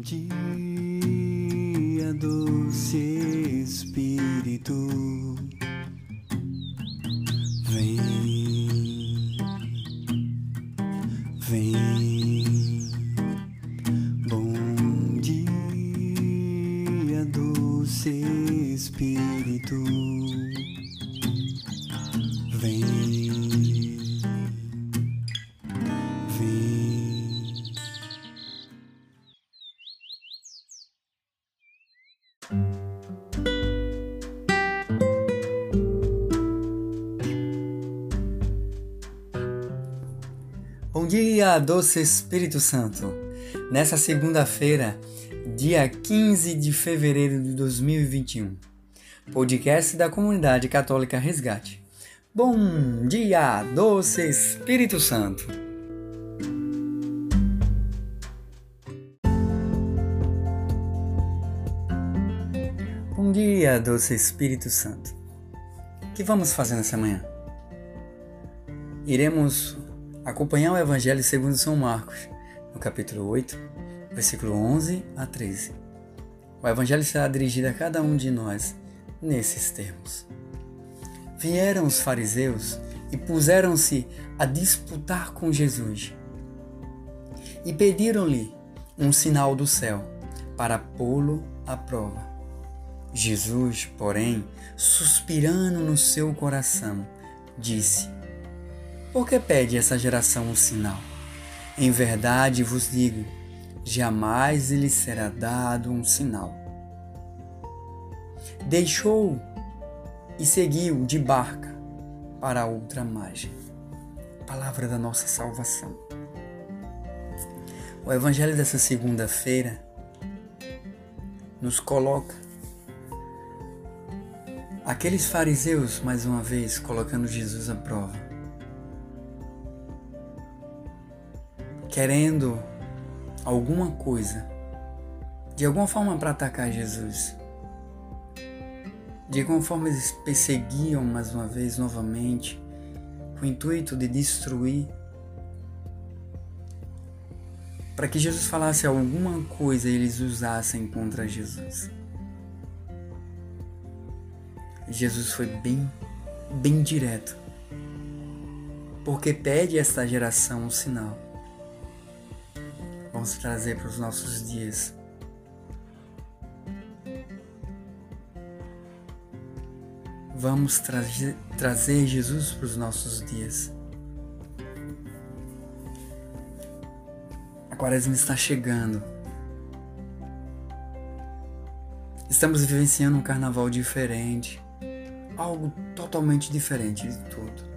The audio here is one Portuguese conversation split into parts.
dia, doce Espírito, dia, doce Espírito Santo. Nessa segunda-feira, dia 15 de fevereiro de 2021, podcast da Comunidade Católica Resgate. Bom dia, doce Espírito Santo. Bom dia, doce Espírito Santo. O que vamos fazer nessa manhã? Iremos acompanhar o Evangelho segundo São Marcos, no capítulo 8, versículo 11 a 13. O Evangelho será dirigido a cada um de nós nesses termos. Vieram os fariseus e puseram-se a disputar com Jesus. E pediram-lhe um sinal do céu para pô-lo à prova. Jesus, porém, suspirando no seu coração, disse: por que pede essa geração um sinal? Em verdade vos digo, jamais lhe será dado um sinal. Deixou e seguiu de barca para outra margem. Palavra da nossa salvação. O evangelho dessa segunda-feira nos coloca aqueles fariseus, mais uma vez, colocando Jesus à prova querendo alguma coisa, de alguma forma para atacar Jesus. De alguma forma eles perseguiam mais uma vez, novamente, com o intuito de destruir, para que Jesus falasse alguma coisa eles usassem contra Jesus. Jesus foi bem, bem direto, porque pede a esta geração um sinal vamos trazer para os nossos dias. Vamos trazer, trazer Jesus para os nossos dias. A quaresma está chegando. Estamos vivenciando um carnaval diferente, algo totalmente diferente de tudo.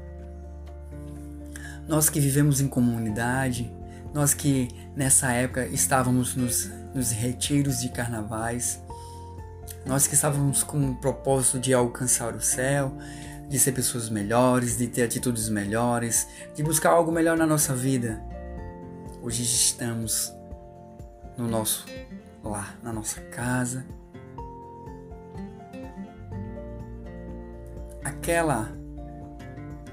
Nós que vivemos em comunidade, nós que nessa época estávamos nos, nos retiros de carnavais, nós que estávamos com o propósito de alcançar o céu, de ser pessoas melhores, de ter atitudes melhores, de buscar algo melhor na nossa vida. Hoje estamos no nosso lar, na nossa casa. Aquela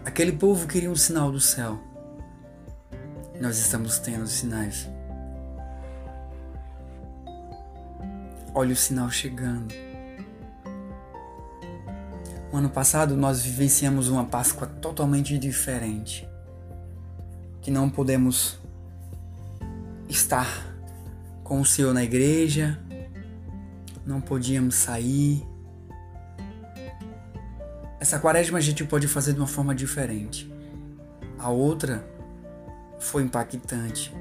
aquele povo queria um sinal do céu nós estamos tendo sinais. Olha o sinal chegando. O ano passado nós vivenciamos uma Páscoa totalmente diferente. Que não podemos estar com o Senhor na igreja, não podíamos sair. Essa quaresma a gente pode fazer de uma forma diferente. A outra foi impactante.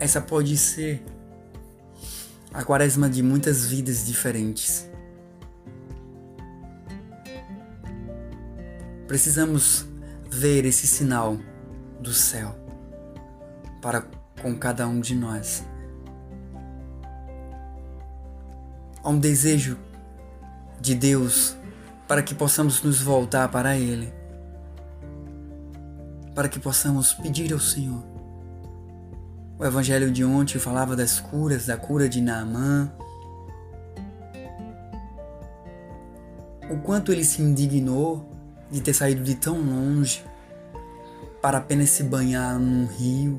Essa pode ser a quaresma de muitas vidas diferentes. Precisamos ver esse sinal do céu para com cada um de nós. Há um desejo de Deus para que possamos nos voltar para Ele para que possamos pedir ao Senhor. O evangelho de ontem falava das curas, da cura de Naamã. O quanto ele se indignou de ter saído de tão longe para apenas se banhar num rio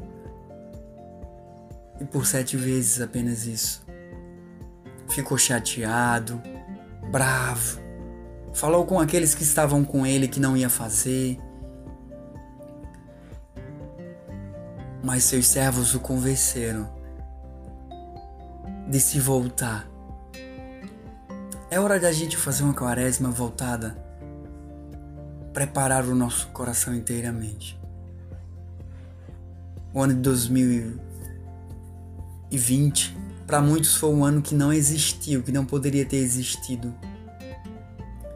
e por sete vezes apenas isso. Ficou chateado, bravo, falou com aqueles que estavam com ele que não ia fazer. Mas seus servos o convenceram de se voltar. É hora da gente fazer uma quaresma voltada, preparar o nosso coração inteiramente. O ano de 2020, para muitos foi um ano que não existiu, que não poderia ter existido.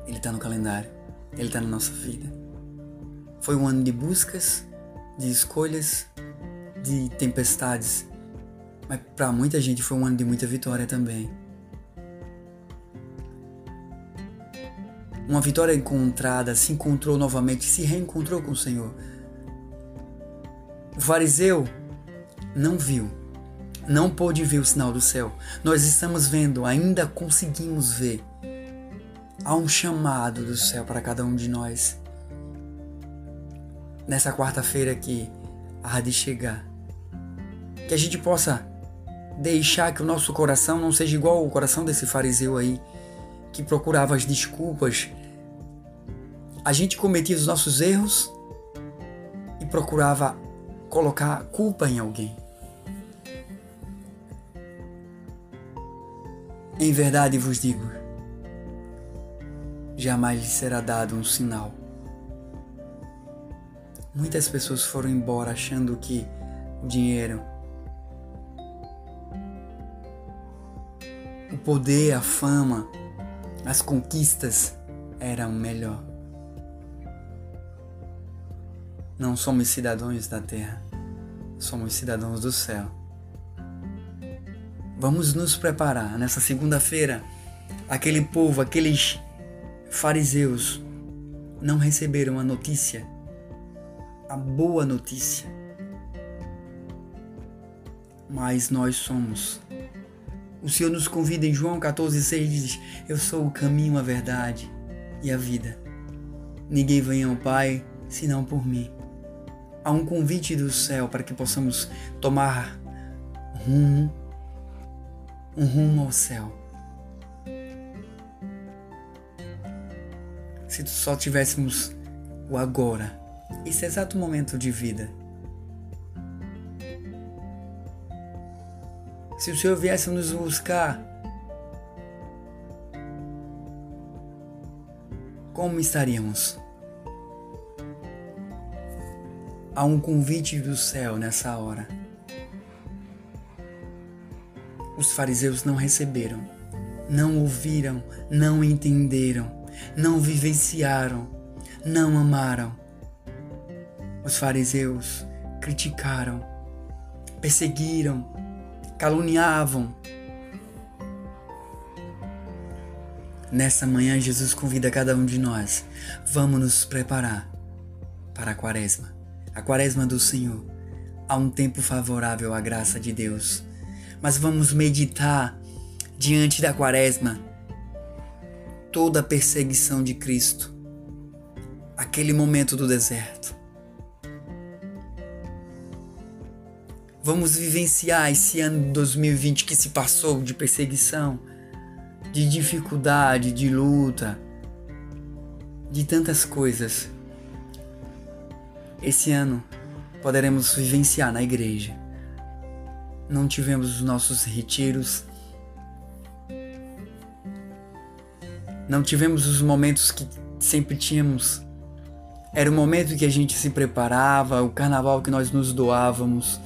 Ele está no calendário, ele está na nossa vida. Foi um ano de buscas, de escolhas, de tempestades, mas para muita gente foi um ano de muita vitória também. Uma vitória encontrada, se encontrou novamente, se reencontrou com o Senhor. O fariseu não viu, não pôde ver o sinal do céu. Nós estamos vendo, ainda conseguimos ver. Há um chamado do céu para cada um de nós. Nessa quarta-feira que há de chegar. Que a gente possa deixar que o nosso coração não seja igual ao coração desse fariseu aí, que procurava as desculpas. A gente cometia os nossos erros e procurava colocar culpa em alguém. Em verdade vos digo, jamais lhe será dado um sinal. Muitas pessoas foram embora achando que o dinheiro poder, a fama, as conquistas eram melhor. Não somos cidadãos da terra, somos cidadãos do céu. Vamos nos preparar nessa segunda-feira. Aquele povo, aqueles fariseus, não receberam a notícia, a boa notícia. Mas nós somos o Senhor nos convida em João 14,6 diz: Eu sou o caminho, a verdade e a vida. Ninguém vem ao Pai senão por mim. Há um convite do céu para que possamos tomar rumo, um rumo ao céu. Se só tivéssemos o agora, esse exato momento de vida, Se o Senhor viesse nos buscar, como estaríamos? Há um convite do céu nessa hora. Os fariseus não receberam, não ouviram, não entenderam, não vivenciaram, não amaram. Os fariseus criticaram, perseguiram, caluniavam. Nessa manhã, Jesus convida cada um de nós. Vamos nos preparar para a quaresma. A quaresma do Senhor. Há um tempo favorável à graça de Deus. Mas vamos meditar diante da quaresma toda a perseguição de Cristo. Aquele momento do deserto Vamos vivenciar esse ano de 2020 que se passou de perseguição, de dificuldade, de luta, de tantas coisas. Esse ano poderemos vivenciar na igreja. Não tivemos os nossos retiros. Não tivemos os momentos que sempre tínhamos. Era o momento que a gente se preparava, o carnaval que nós nos doávamos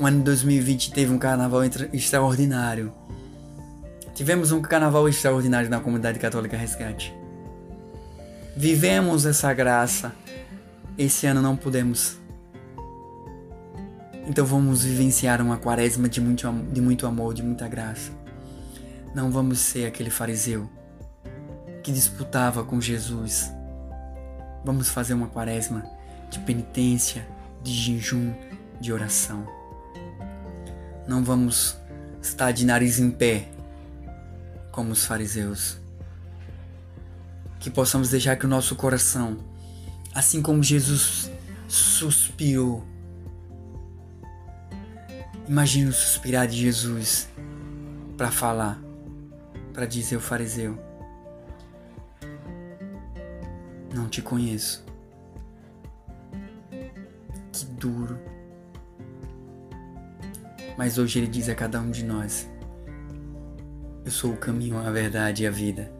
O ano de 2020 teve um carnaval extraordinário. Tivemos um carnaval extraordinário na comunidade católica Resgate. Vivemos essa graça. Esse ano não pudemos. Então vamos vivenciar uma quaresma de muito, de muito amor, de muita graça. Não vamos ser aquele fariseu que disputava com Jesus. Vamos fazer uma quaresma de penitência, de jejum, de oração não vamos estar de nariz em pé como os fariseus. Que possamos deixar que o nosso coração, assim como Jesus suspirou. Imagine o suspirar de Jesus para falar, para dizer ao fariseu: Não te conheço. Que duro. Mas hoje ele diz a cada um de nós: Eu sou o caminho, a verdade e a vida.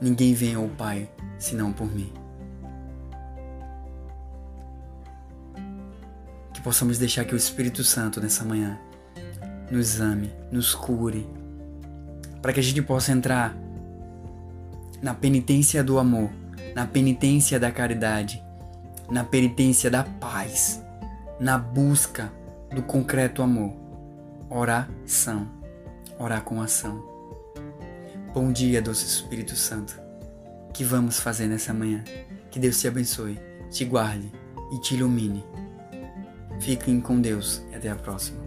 Ninguém vem ao Pai senão por mim. Que possamos deixar que o Espírito Santo nessa manhã nos ame, nos cure, para que a gente possa entrar na penitência do amor, na penitência da caridade, na penitência da paz, na busca do concreto amor. Oração, orar com ação. Bom dia, doce Espírito Santo. Que vamos fazer nessa manhã? Que Deus te abençoe, te guarde e te ilumine. Fiquem com Deus e até a próxima.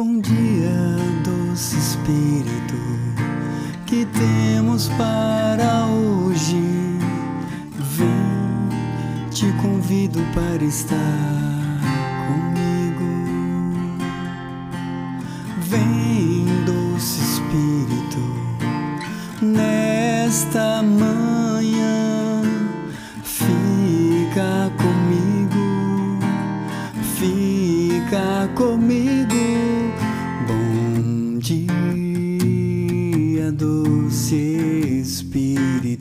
Bom dia, doce Espírito, que temos para hoje. Vem, te convido para estar comigo. Vem, doce Espírito, nesta manhã, fica comigo, fica comigo.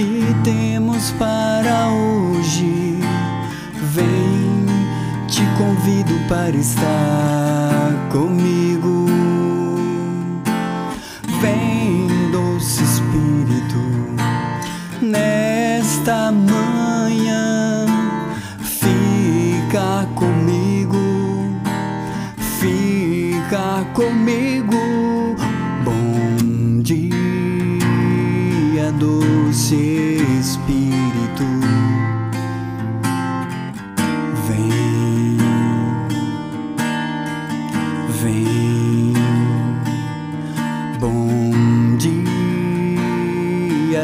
que temos para hoje. Vem, te convido para estar comigo.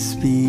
Bom dia, doce Espírito.